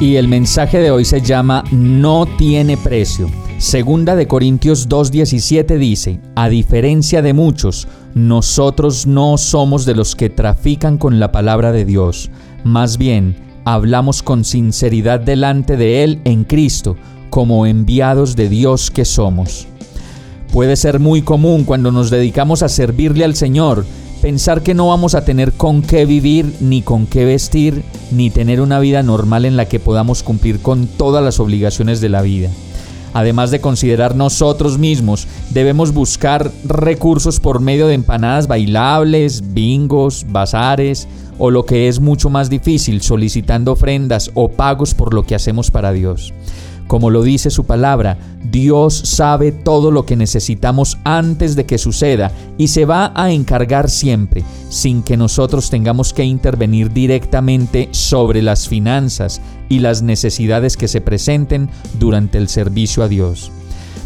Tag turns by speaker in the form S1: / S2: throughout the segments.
S1: Y el mensaje de hoy se llama No tiene precio. Segunda de Corintios 2.17 dice, a diferencia de muchos, nosotros no somos de los que trafican con la palabra de Dios, más bien hablamos con sinceridad delante de Él en Cristo, como enviados de Dios que somos. Puede ser muy común cuando nos dedicamos a servirle al Señor, pensar que no vamos a tener con qué vivir, ni con qué vestir, ni tener una vida normal en la que podamos cumplir con todas las obligaciones de la vida. Además de considerar nosotros mismos, debemos buscar recursos por medio de empanadas bailables, bingos, bazares o lo que es mucho más difícil, solicitando ofrendas o pagos por lo que hacemos para Dios. Como lo dice su palabra, Dios sabe todo lo que necesitamos antes de que suceda y se va a encargar siempre, sin que nosotros tengamos que intervenir directamente sobre las finanzas y las necesidades que se presenten durante el servicio a Dios.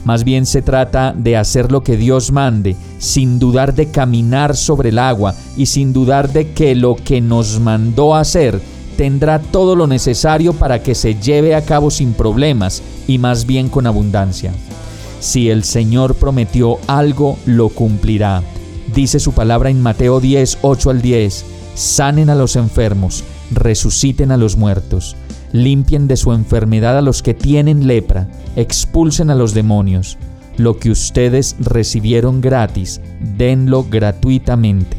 S1: Más bien se trata de hacer lo que Dios mande, sin dudar de caminar sobre el agua y sin dudar de que lo que nos mandó hacer tendrá todo lo necesario para que se lleve a cabo sin problemas y más bien con abundancia. Si el Señor prometió algo, lo cumplirá. Dice su palabra en Mateo 10, 8 al 10, sanen a los enfermos, resuciten a los muertos, limpien de su enfermedad a los que tienen lepra, expulsen a los demonios. Lo que ustedes recibieron gratis, denlo gratuitamente.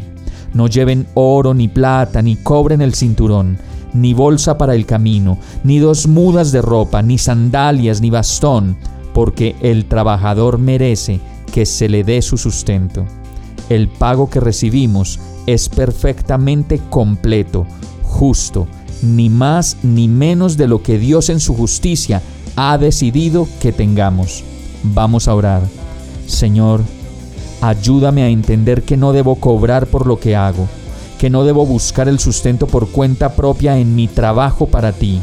S1: No lleven oro ni plata ni cobre en el cinturón ni bolsa para el camino, ni dos mudas de ropa, ni sandalias, ni bastón, porque el trabajador merece que se le dé su sustento. El pago que recibimos es perfectamente completo, justo, ni más ni menos de lo que Dios en su justicia ha decidido que tengamos. Vamos a orar. Señor, ayúdame a entender que no debo cobrar por lo que hago que no debo buscar el sustento por cuenta propia en mi trabajo para ti,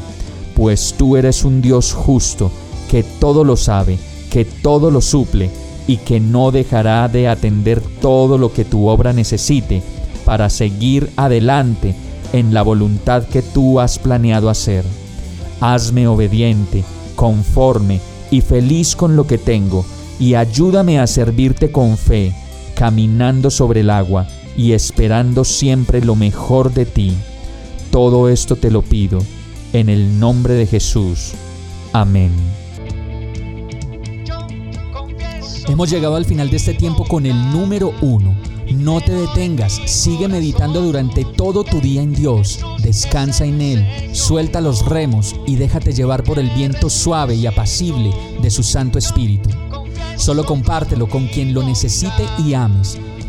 S1: pues tú eres un Dios justo, que todo lo sabe, que todo lo suple y que no dejará de atender todo lo que tu obra necesite para seguir adelante en la voluntad que tú has planeado hacer. Hazme obediente, conforme y feliz con lo que tengo, y ayúdame a servirte con fe, caminando sobre el agua y esperando siempre lo mejor de ti. Todo esto te lo pido en el nombre de Jesús. Amén. Hemos llegado al final de este tiempo con el número uno. No te detengas, sigue meditando durante todo tu día en Dios, descansa en Él, suelta los remos y déjate llevar por el viento suave y apacible de su Santo Espíritu. Solo compártelo con quien lo necesite y ames